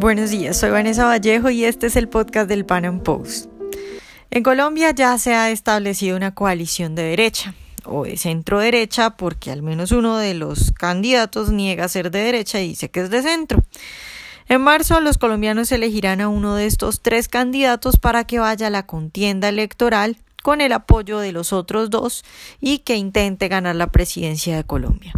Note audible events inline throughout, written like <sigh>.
Buenos días, soy Vanessa Vallejo y este es el podcast del Pan Am Post. En Colombia ya se ha establecido una coalición de derecha o de centro derecha porque al menos uno de los candidatos niega ser de derecha y dice que es de centro. En marzo los colombianos elegirán a uno de estos tres candidatos para que vaya a la contienda electoral con el apoyo de los otros dos y que intente ganar la presidencia de Colombia.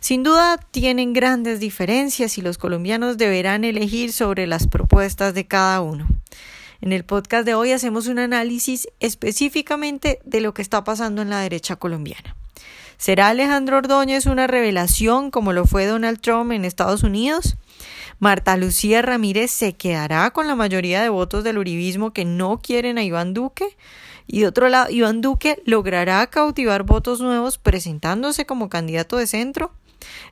Sin duda tienen grandes diferencias y los colombianos deberán elegir sobre las propuestas de cada uno. En el podcast de hoy hacemos un análisis específicamente de lo que está pasando en la derecha colombiana. ¿Será Alejandro Ordóñez una revelación como lo fue Donald Trump en Estados Unidos? Marta Lucía Ramírez se quedará con la mayoría de votos del uribismo que no quieren a Iván Duque. Y de otro lado, Iván Duque logrará cautivar votos nuevos presentándose como candidato de centro.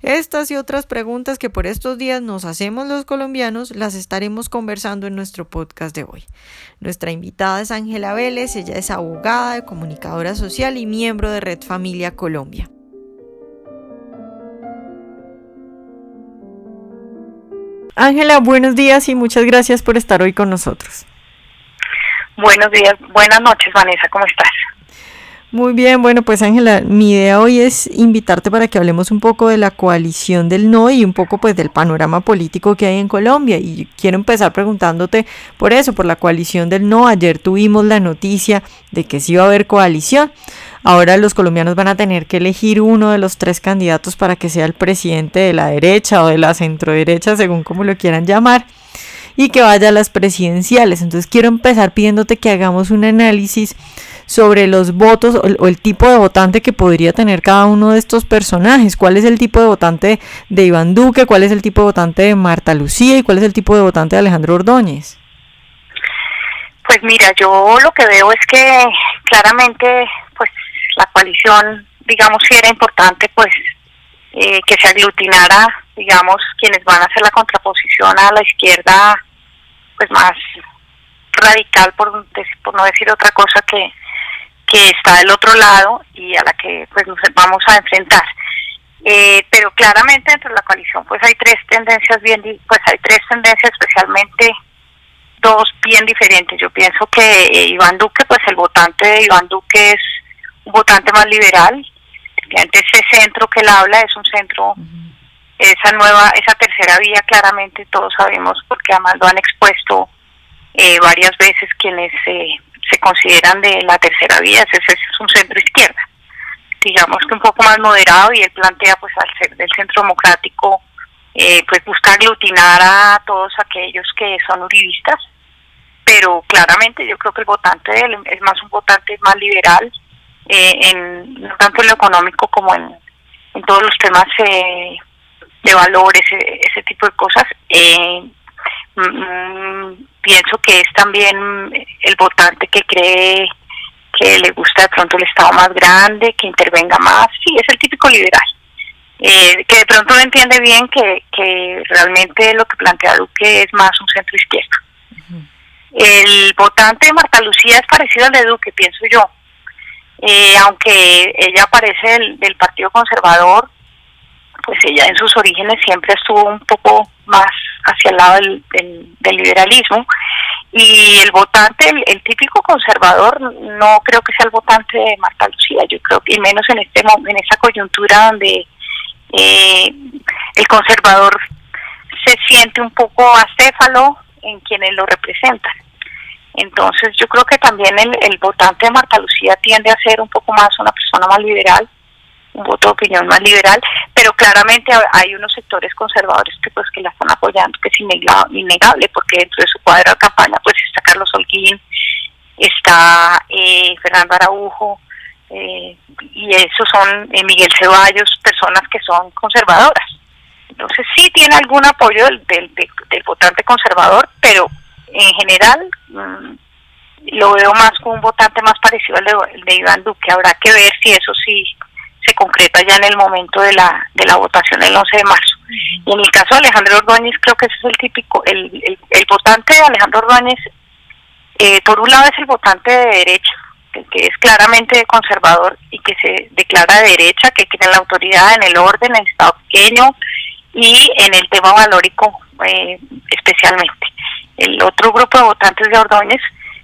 Estas y otras preguntas que por estos días nos hacemos los colombianos las estaremos conversando en nuestro podcast de hoy. Nuestra invitada es Ángela Vélez, ella es abogada, comunicadora social y miembro de Red Familia Colombia. Ángela, buenos días y muchas gracias por estar hoy con nosotros. Buenos días, buenas noches Vanessa, ¿cómo estás? Muy bien, bueno, pues Ángela, mi idea hoy es invitarte para que hablemos un poco de la coalición del no y un poco pues del panorama político que hay en Colombia. Y quiero empezar preguntándote por eso, por la coalición del no. Ayer tuvimos la noticia de que sí va a haber coalición. Ahora los colombianos van a tener que elegir uno de los tres candidatos para que sea el presidente de la derecha o de la centroderecha, según como lo quieran llamar y que vaya a las presidenciales. Entonces quiero empezar pidiéndote que hagamos un análisis sobre los votos o, el tipo de votante que podría tener cada uno de estos personajes. ¿Cuál es el tipo de votante de Iván Duque? ¿Cuál es el tipo de votante de Marta Lucía? ¿Y cuál es el tipo de votante de Alejandro Ordóñez? Pues mira, yo lo que veo es que claramente pues la coalición, digamos, si era importante pues eh, que se aglutinara, digamos, quienes van a hacer la contraposición a la izquierda pues más radical, por, por no decir otra cosa, que, que está del otro lado y a la que pues nos vamos a enfrentar. Eh, pero claramente dentro de la coalición pues hay tres tendencias bien pues hay tres tendencias especialmente dos bien diferentes. Yo pienso que eh, Iván Duque pues el votante de Iván Duque es un votante más liberal. Ese centro que él habla es un centro esa nueva esa tercera vía claramente todos sabemos porque además lo han expuesto eh, varias veces quienes eh, se consideran de la tercera vía, ese es un centro izquierda, digamos que un poco más moderado y él plantea pues al ser del centro democrático eh, pues busca aglutinar a todos aquellos que son uribistas, pero claramente yo creo que el votante de él es más un votante más liberal, en, no tanto en lo económico como en, en todos los temas de valores, ese, ese tipo de cosas. Eh, pienso que es también el votante que cree que le gusta de pronto el Estado más grande, que intervenga más, sí, es el típico liberal, eh, que de pronto no entiende bien que, que realmente lo que plantea Duque es más un centro izquierda. El votante de Marta Lucía es parecido al de Duque, pienso yo, eh, aunque ella aparece del, del Partido Conservador, pues ella en sus orígenes siempre estuvo un poco más hacia el lado del, del, liberalismo y el votante, el, típico conservador, no creo que sea el votante de Marta Lucía, yo creo que y menos en este en esa coyuntura donde eh, el conservador se siente un poco acéfalo en quienes lo representan. Entonces yo creo que también el, el votante de Marta Lucía tiende a ser un poco más una persona más liberal un voto de opinión más liberal, pero claramente hay unos sectores conservadores que pues que la están apoyando, que es innegable, porque dentro de su cuadro de campaña pues está Carlos Holguín, está eh, Fernando Araujo, eh, y esos son eh, Miguel Ceballos, personas que son conservadoras. Entonces sí tiene algún apoyo del, del, votante conservador, pero en general mm, lo veo más como un votante más parecido al de, de Iván Duque. Habrá que ver si eso sí se concreta ya en el momento de la, de la votación el 11 de marzo. Y en el caso de Alejandro Ordóñez, creo que ese es el típico, el, el, votante de Alejandro Ordóñez, eh, por un lado es el votante de derecha, que, es claramente conservador y que se declara de derecha, que tiene la autoridad en el orden, en el Estado pequeño y en el tema valórico eh, especialmente. El otro grupo de votantes de Ordóñez,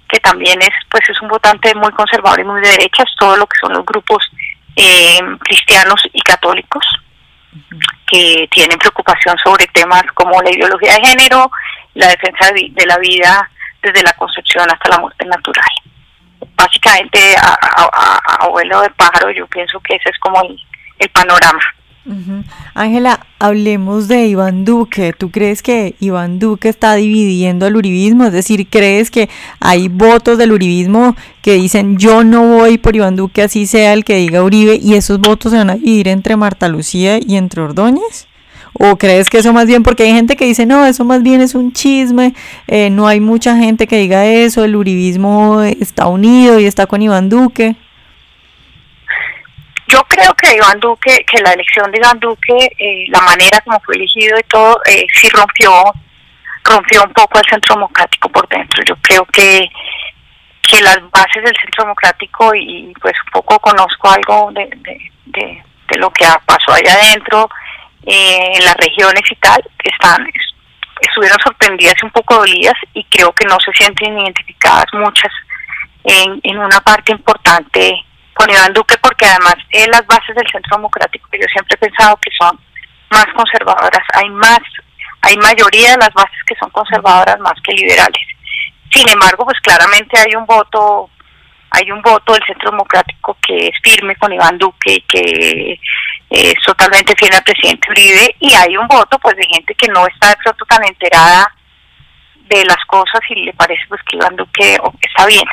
que también es pues es un votante muy conservador y muy de derecha, es todo lo que son los grupos eh, cristianos y católicos que tienen preocupación sobre temas como la ideología de género, la defensa de, la vida desde la concepción hasta la muerte natural. Básicamente, a, abuelo de pájaro, yo pienso que ese es como el panorama. Ángela, hablemos de Iván Duque. ¿Tú crees que Iván Duque está dividiendo el uribismo? Es decir, ¿crees que hay votos del uribismo que dicen yo no voy por Iván Duque, así sea el que diga Uribe, y esos votos se van a dividir entre Marta Lucía y entre Ordóñez? ¿O crees que eso más bien, porque hay gente que dice, no, eso más bien es un chisme, eh, no hay mucha gente que diga eso, el uribismo está unido y está con Iván Duque? Yo creo que Iván Duque, que la elección de Iván Duque, eh, la manera como fue elegido y todo, eh, sí rompió rompió un poco el centro democrático por dentro. Yo creo que que las bases del centro democrático y pues un poco conozco algo de, de, lo que pasó allá adentro eh, en las regiones y tal están estuvieron sorprendidas y un poco dolidas y creo que no se sienten identificadas muchas en, en una parte importante con Iván Duque porque además en las bases del Centro Democrático yo siempre he pensado que son más conservadoras, hay más, hay mayoría de las bases que son conservadoras más que liberales. Sin embargo, pues claramente hay un voto, hay un voto del Centro Democrático que es firme con Iván Duque y que es totalmente fiel al presidente Uribe y hay un voto pues de gente que no está de pronto tan enterada de las cosas y le parece pues que Iván Duque está bien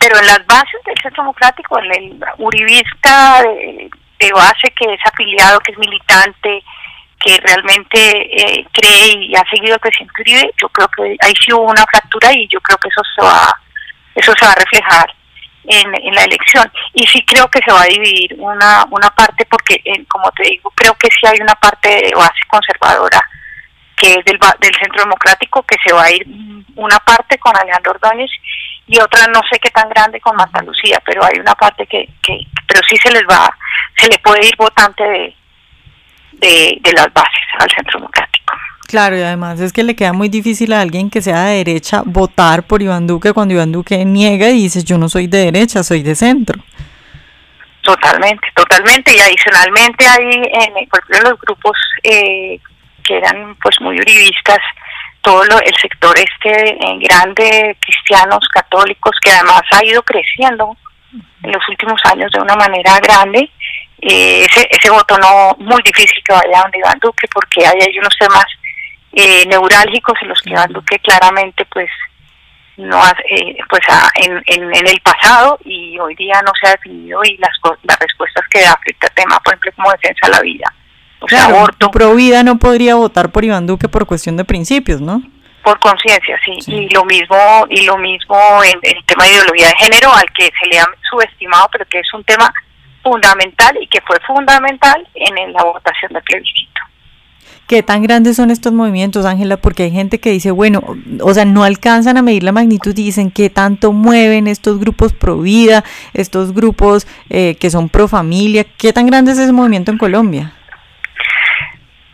pero en las bases del Centro Democrático, en el uribista de, base que es afiliado, que es militante, que realmente eh, cree y ha seguido al presidente Uribe, yo creo que ahí sí hubo una fractura y yo creo que eso se va, eso se va a reflejar en, en la elección. Y sí creo que se va a dividir una, una parte, porque eh, como te digo, creo que sí hay una parte de base conservadora que es del, del Centro Democrático, que se va a ir una parte con Alejandro Ordóñez y otra no sé qué tan grande con Marta Lucía, pero hay una parte que, que pero sí se les va, se le puede ir votante de, de, las bases al Centro Democrático. Claro, y además es que le queda muy difícil a alguien que sea de derecha votar por Iván Duque cuando Iván Duque niega y dice yo no soy de derecha, soy de centro. Totalmente, totalmente. Y adicionalmente hay, en, por ejemplo, los grupos eh, que eran pues muy uribistas, todo el sector este en grande, cristianos, católicos, que además ha ido creciendo en los últimos años de una manera grande. Eh, ese, ese voto no muy difícil que vaya donde Iván Duque, porque hay, hay unos temas eh, neurálgicos en los que Iván Duque claramente pues no eh, pues en, en, en, el pasado y hoy día no se ha definido y las, las respuestas que da frente a temas, por ejemplo, como defensa de la vida o sea, aborto. Pro vida no podría votar por Iván Duque por cuestión de principios, ¿no? Por conciencia, sí. Y lo mismo y lo mismo en, el tema de ideología de género, al que se le ha subestimado, pero que es un tema fundamental y que fue fundamental en la votación del plebiscito. ¿Qué tan grandes son estos movimientos, Ángela? Porque hay gente que dice, bueno, o sea, no alcanzan a medir la magnitud y dicen qué tanto mueven estos grupos pro vida, estos grupos eh, que son pro familia. ¿Qué tan grande es ese movimiento en Colombia?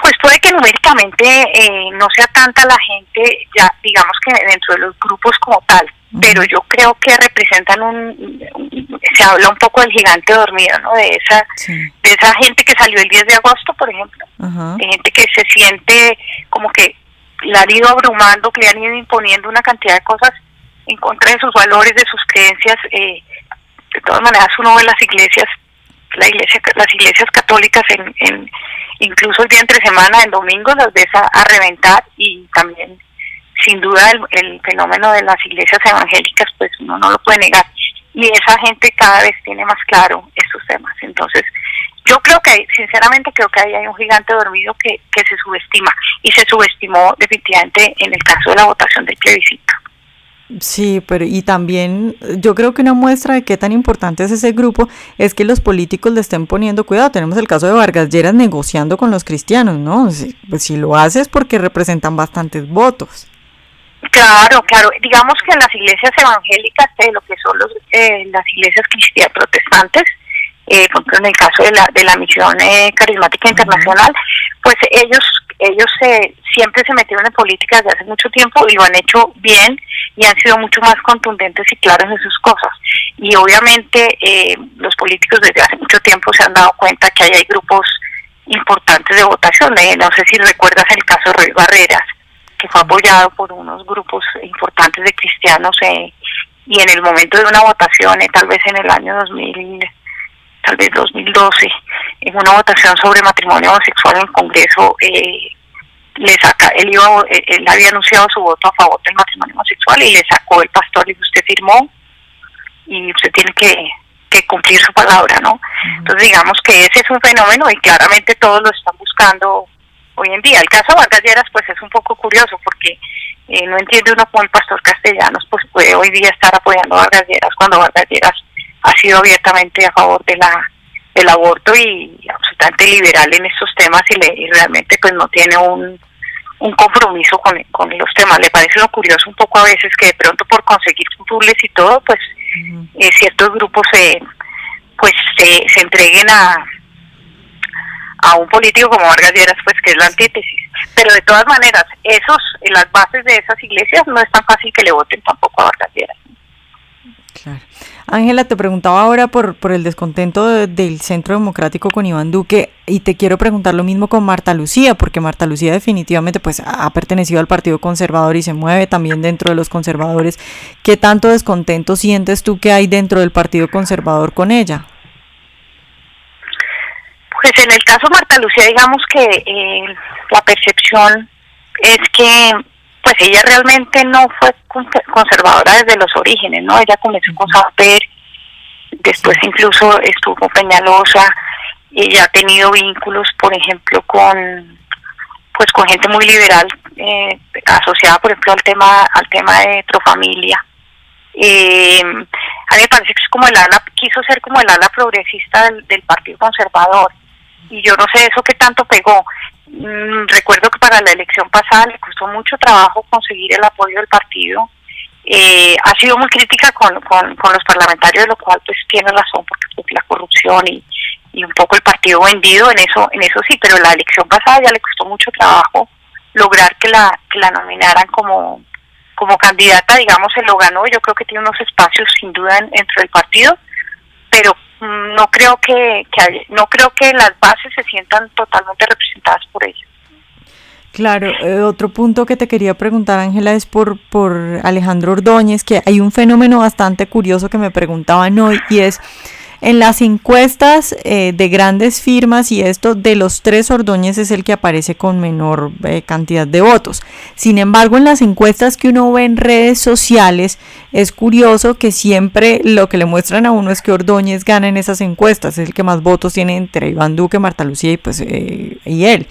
Pues puede que numéricamente eh, no sea tanta la gente, ya digamos que dentro de los grupos como tal, pero yo creo que representan un, se habla un poco del gigante dormido, ¿no? De esa, de esa gente que salió el 10 de agosto, por ejemplo, de gente que se siente como que la han ido abrumando, que le han ido imponiendo una cantidad de cosas en contra de sus valores, de sus creencias. Eh, de todas maneras, uno ve las iglesias, la iglesia, las iglesias católicas en, en incluso el día entre semana, en domingo, las ves a, reventar y también, sin duda, el, fenómeno de las iglesias evangélicas, pues uno no lo puede negar. Y esa gente cada vez tiene más claro estos temas. Entonces, yo creo que, sinceramente, creo que ahí hay un gigante dormido que, que se subestima y se subestimó definitivamente en el caso de la votación del plebiscito. Sí, pero y también yo creo que una muestra de qué tan importante es ese grupo es que los políticos le estén poniendo cuidado. Tenemos el caso de Vargas Lleras negociando con los cristianos, ¿no? Si, pues si lo hace es porque representan bastantes votos. Claro, claro. Digamos que en las iglesias evangélicas, eh, lo que son los, eh, las iglesias cristianas protestantes, eh, por ejemplo en el caso de la, de la misión eh, carismática internacional, pues ellos ellos se, siempre se metieron en política desde hace mucho tiempo y lo han hecho bien y han sido mucho más contundentes y claros en sus cosas. Y obviamente eh, los políticos desde hace mucho tiempo se han dado cuenta que ahí hay grupos importantes de votación. Eh, no sé si recuerdas el caso de Ruiz Barreras, que fue apoyado por unos grupos importantes de cristianos eh, y en el momento de una votación, tal vez en el año 2000 tal vez 2012, en una votación sobre matrimonio homosexual en el Congreso, eh, le saca, él, iba, eh, él había anunciado su voto a favor del matrimonio homosexual y le sacó el pastor y usted firmó y usted tiene que, cumplir su palabra, ¿no? Entonces digamos que ese es un fenómeno y claramente todos lo están buscando hoy en día. El caso de Vargas Lleras pues es un poco curioso porque eh, no entiende uno cómo el pastor Castellanos pues puede hoy día estar apoyando a Vargas Lleras cuando Vargas Lleras ha sido abiertamente a favor de la del aborto y absolutamente liberal en estos temas y, le, realmente pues no tiene un, un compromiso con, con, los temas. Le parece lo curioso un poco a veces que de pronto por conseguir futubles y todo, pues eh, ciertos grupos se pues se, se entreguen a a un político como Vargas Lleras, pues que es la antítesis. Pero de todas maneras, esos, las bases de esas iglesias no es tan fácil que le voten tampoco a Vargas Lleras. Ángela, te preguntaba ahora por, por el descontento del Centro Democrático con Iván Duque y te quiero preguntar lo mismo con Marta Lucía, porque Marta Lucía definitivamente pues ha pertenecido al Partido Conservador y se mueve también dentro de los conservadores. ¿Qué tanto descontento sientes tú que hay dentro del Partido Conservador con ella? Pues en el caso Marta Lucía, digamos que eh, la percepción es que pues ella realmente no fue conservadora desde los orígenes, ¿no? Ella comenzó con Saber, después incluso estuvo con Peñalosa, ella ha tenido vínculos, por ejemplo, con pues con gente muy liberal eh, asociada, por ejemplo, al tema al tema de Trofamilia. Eh, a mí me parece que es como el ala, quiso ser como el ala progresista del Partido Conservador y yo no sé eso qué tanto pegó. Mm, recuerdo que para la elección pasada le costó mucho trabajo conseguir el apoyo del partido. Eh, ha sido muy crítica con, con, los parlamentarios, lo cual pues tiene razón, porque pues, la corrupción y, y un poco el partido vendido, en eso en eso sí, pero la elección pasada ya le costó mucho trabajo lograr que la, que la nominaran como, como candidata, digamos, se lo ganó, yo creo que tiene unos espacios sin duda dentro del partido, pero no creo que, no creo que las bases se sientan totalmente representadas por ella. Claro, eh, otro punto que te quería preguntar, Ángela, es por, por Alejandro Ordóñez, que hay un fenómeno bastante curioso que me preguntaban hoy y es en las encuestas eh, de grandes firmas y esto, de los tres Ordóñez es el que aparece con menor eh, cantidad de votos. Sin embargo, en las encuestas que uno ve en redes sociales, es curioso que siempre lo que le muestran a uno es que Ordóñez gana en esas encuestas, es el que más votos tiene entre Iván Duque, Marta Lucía y, pues, eh, y él.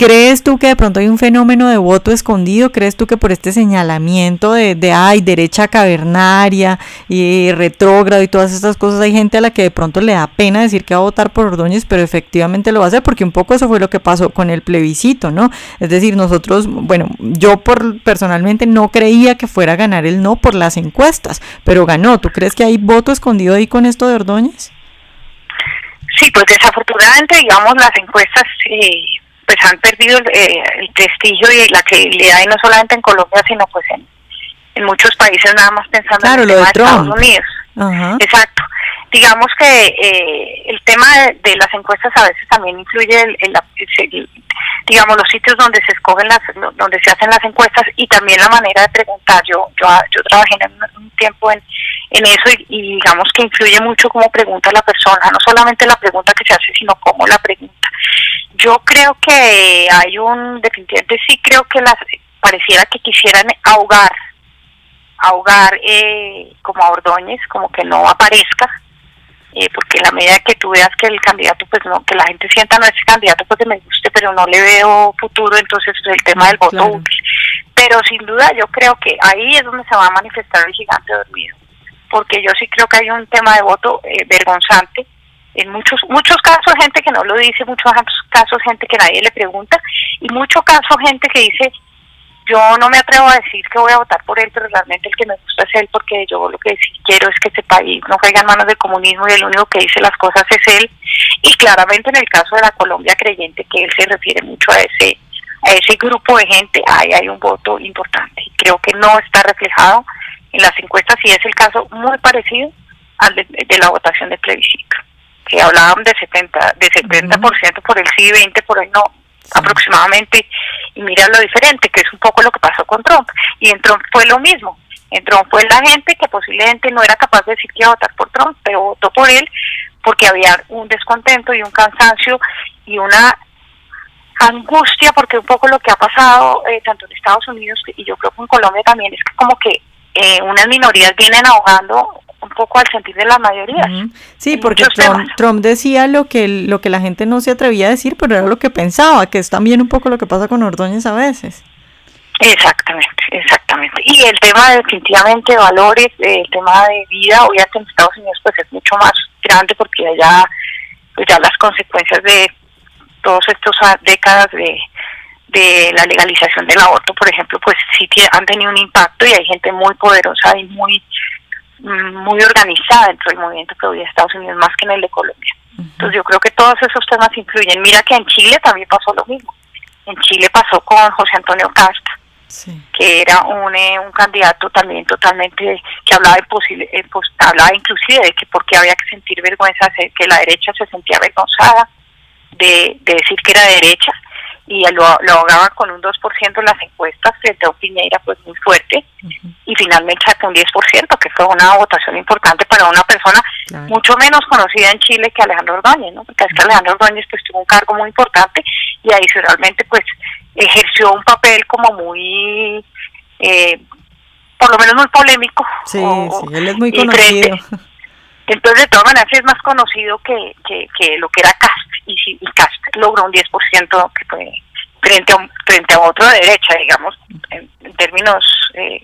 ¿Crees tú que de pronto hay un fenómeno de voto escondido? ¿Crees tú que por este señalamiento de, de ay, derecha cavernaria y retrógrado y todas estas cosas, hay gente a la que de pronto le da pena decir que va a votar por Ordóñez, pero efectivamente lo va a hacer porque un poco eso fue lo que pasó con el plebiscito, ¿no? Es decir, nosotros, bueno, yo por personalmente no creía que fuera a ganar el no por las encuestas, pero ganó. ¿Tú crees que hay voto escondido ahí con esto de Ordóñez? Sí, pues desafortunadamente, digamos, las encuestas eh, pues han perdido eh, el prestigio y la credibilidad y no solamente en Colombia sino pues en, en muchos países nada más pensando en el tema de, Estados Unidos. Exacto digamos que eh, el tema de, las encuestas a veces también influye en, la, digamos los sitios donde se escogen las donde se hacen las encuestas y también la manera de preguntar. Yo yo, yo trabajé en un, tiempo en, eso y, y, digamos que influye mucho cómo pregunta la persona no solamente la pregunta que se hace sino cómo la pregunta. Yo creo que hay un, definitivamente sí creo que las pareciera que quisieran ahogar, ahogar eh, como a Ordóñez, como que no aparezca, eh, porque en la medida que tú veas que el candidato, pues no, que la gente sienta no ese candidato porque me guste, pero no le veo futuro, entonces el tema del voto útil. Pero sin duda yo creo que ahí es donde se va a manifestar el gigante dormido, porque yo sí creo que hay un tema de voto eh, vergonzante, en muchos muchos casos gente que no lo dice, muchos casos gente que nadie le pregunta y muchos casos gente que dice yo no me atrevo a decir que voy a votar por él, pero realmente el que me gusta es él porque yo lo que sí quiero es que este país no caiga en manos del comunismo y el único que dice las cosas es él. Y claramente en el caso de la Colombia creyente que él se refiere mucho a ese a ese grupo de gente, ahí hay un voto importante. Creo que no está reflejado en las encuestas y es el caso muy parecido al de, la votación de plebiscito, que hablaban de 70 de 70% por el sí y 20 por el no aproximadamente y mira lo diferente que es un poco lo que pasó con Trump. Y en Trump fue lo mismo. En Trump fue la gente que posiblemente no era capaz de decir que iba a votar por Trump pero votó por él porque había un descontento y un cansancio y una angustia porque un poco lo que ha pasado eh, tanto en Estados Unidos y yo creo que en Colombia también es que como que eh, unas minorías vienen ahogando un poco al sentir de las mayorías. Sí, porque Trump, decía lo que lo que la gente no se atrevía a decir, pero era lo que pensaba, que es también un poco lo que pasa con Ordóñez a veces. Exactamente, exactamente. Y el tema definitivamente de valores, el tema de vida, obviamente en Estados Unidos pues es mucho más grande porque allá pues ya las consecuencias de todas estas décadas de, de la legalización del aborto, por ejemplo, pues sí han tenido un impacto y hay gente muy poderosa y muy muy organizada dentro del movimiento pro de Estados Unidos más que en el de Colombia. Entonces yo creo que todos esos temas influyen. Mira que en Chile también pasó lo mismo. En Chile pasó con José Antonio Casta, que era un, eh, un candidato también totalmente que hablaba imposible, eh, pues, hablaba inclusive de que porque había que sentir vergüenza, que la derecha se sentía avergonzada de, de decir que era derecha y lo, lo ahogaba con un 2% en las encuestas frente a un Piñeira pues muy fuerte y finalmente sacó un 10% que fue una votación importante para una persona mucho menos conocida en Chile que Alejandro Ordóñez, ¿no? porque es que Alejandro Ordóñez pues tuvo un cargo muy importante y adicionalmente pues ejerció un papel como muy eh, por lo menos muy polémico. Sí, sí, él es muy conocido. Entonces, de todas maneras, es más conocido que, que, lo que era Cast, y, y Cast logró un 10% que fue frente a, frente a otro de derecha, digamos, en, términos eh,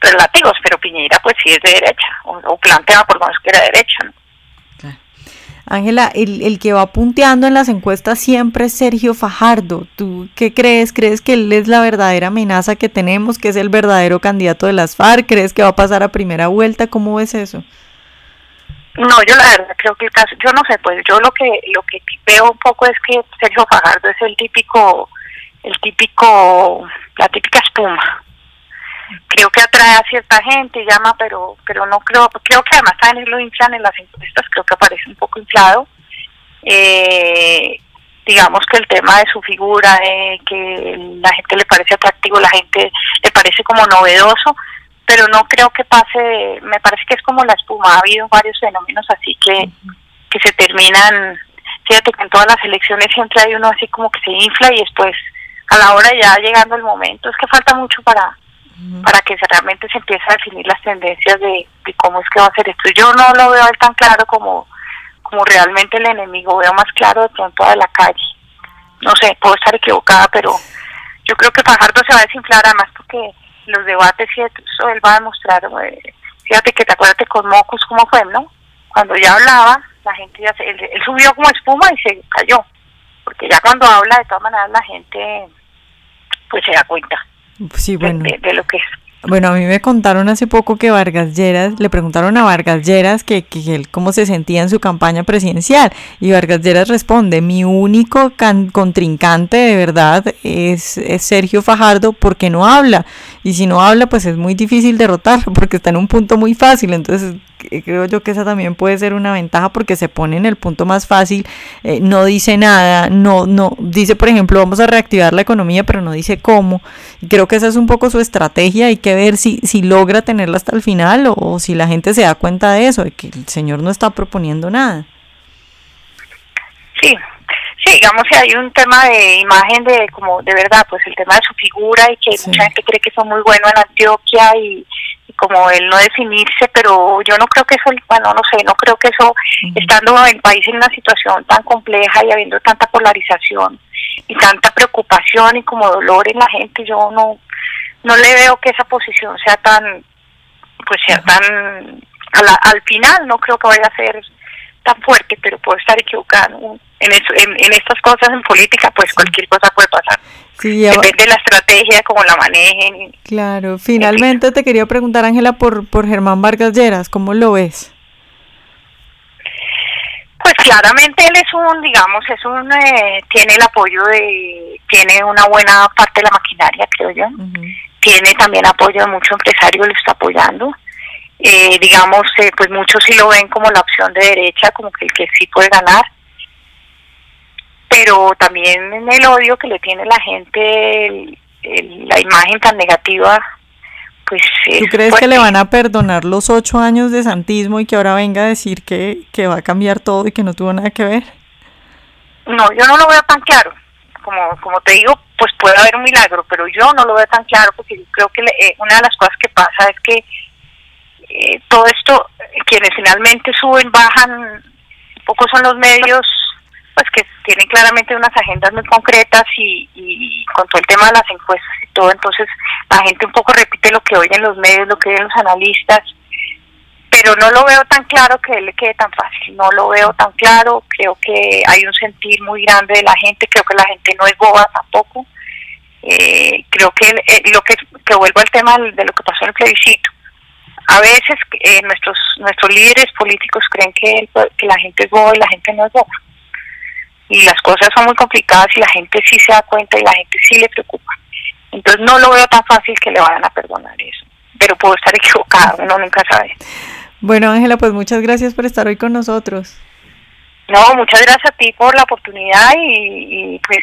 relativos, pero Piñera pues sí es de derecha, o, o planteaba por lo menos que era de derecha. ¿no? Ángela, el, el, que va punteando en las encuestas siempre es Sergio Fajardo. ¿Tú qué crees? ¿Crees que él es la verdadera amenaza que tenemos, que es el verdadero candidato de las FARC? ¿Crees que va a pasar a primera vuelta? ¿Cómo ves eso? No, yo la verdad creo que el caso, yo no sé, pues yo lo que lo que veo un poco es que Sergio Fajardo es el típico, el típico, la típica espuma. Creo que atrae a cierta gente, llama, pero pero no creo, creo que además también lo inflan en las encuestas, creo que aparece un poco inflado. Eh, digamos que el tema de su figura, de que la gente le parece atractivo, la gente le parece como novedoso, pero no creo que pase, me parece que es como la espuma, ha habido varios fenómenos así que, que se terminan, fíjate que en todas las elecciones siempre hay uno así como que se infla y después a la hora ya llegando el momento, es que falta mucho para para que realmente se empiece a definir las tendencias de, cómo es que va a ser esto. Yo no lo veo tan claro como, como realmente el enemigo, veo más claro de pronto de la calle. No sé, puedo estar equivocada, pero yo creo que Fajardo se va a desinflar además porque los debates y eso él va a demostrar, eh, fíjate que te acuerdas con Mocus cómo fue, ¿no? Cuando ya hablaba, la gente ya se, él, subió como espuma y se cayó, porque ya cuando habla de todas maneras la gente pues se da cuenta sí, bueno. de, lo que es. Bueno, a mí me contaron hace poco que Vargas Lleras, le preguntaron a Vargas Lleras que, que él cómo se sentía en su campaña presidencial y Vargas Lleras responde, mi único contrincante de verdad es, es, Sergio Fajardo porque no habla y si no habla pues es muy difícil derrotarlo <laughs> porque está en un punto muy fácil, entonces creo yo que esa también puede ser una ventaja porque se pone en el punto más fácil, eh, no dice nada, no, no, dice por ejemplo vamos a reactivar la economía pero no dice cómo, y creo que esa es un poco su estrategia, hay que ver si, si logra tenerla hasta el final o, o si la gente se da cuenta de eso, de que el señor no está proponiendo nada. Sí, Sí, digamos que hay un tema de imagen de como de verdad, pues el tema de su figura y que mucha gente cree que son muy buenos en Antioquia y, como él no definirse, pero yo no creo que eso, bueno, no sé, no creo que eso, estando en el país en una situación tan compleja y habiendo tanta polarización y tanta preocupación y como dolor en la gente, yo no, no le veo que esa posición sea tan, pues sea tan, al final no creo que vaya a ser tan fuerte, pero puedo estar equivocado. En, en, estas cosas en política, pues cualquier cosa puede pasar. Depende de la estrategia, cómo la manejen. Claro, finalmente te quería preguntar, Ángela, por, por Germán Vargas Lleras, ¿cómo lo ves? Pues claramente él es un, digamos, es un, eh, tiene el apoyo de, tiene una buena parte de la maquinaria, creo yo. Tiene también apoyo de muchos empresarios, lo está apoyando. Eh, digamos, eh, pues muchos sí lo ven como la opción de derecha, como que el que sí puede ganar. Pero también en el odio que le tiene la gente, la imagen tan negativa pues, ¿Tú crees que le van a perdonar los ocho años de santismo y que ahora venga a decir que, que va a cambiar todo y que no tuvo nada que ver? No, yo no lo veo tan claro. Como, como te digo, pues puede haber un milagro, pero yo no lo veo tan claro porque yo creo que eh, una de las cosas que pasa es que eh, todo esto, quienes finalmente suben, bajan, poco son los medios pues que tienen claramente unas agendas muy concretas y, y con todo el tema de las encuestas y todo, entonces la gente un poco repite lo que oyen los medios, lo que oyen los analistas, pero no lo veo tan claro que él le quede tan fácil, no lo veo tan claro, creo que hay un sentir muy grande de la gente, creo que la gente no es boba tampoco, eh, creo que eh, lo que, que vuelvo al tema de lo que pasó en el plebiscito, a veces eh, nuestros nuestros líderes políticos creen que, que la gente es boba y la gente no es boba y las cosas son muy complicadas y la gente sí se da cuenta y la gente sí le preocupa. Entonces no lo veo tan fácil que le vayan a perdonar eso, pero puedo estar <laughs> equivocada, uno nunca sabe. Bueno, Ángela, pues muchas gracias por estar hoy con nosotros. No, muchas gracias a ti por la oportunidad y, y pues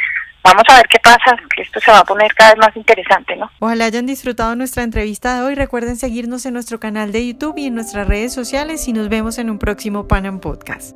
vamos a ver qué pasa, que esto se va a poner cada vez más interesante, ¿no? Ojalá hayan disfrutado nuestra entrevista de hoy. Recuerden seguirnos en nuestro canal de YouTube y en nuestras redes sociales y nos vemos en un próximo Panam Podcast.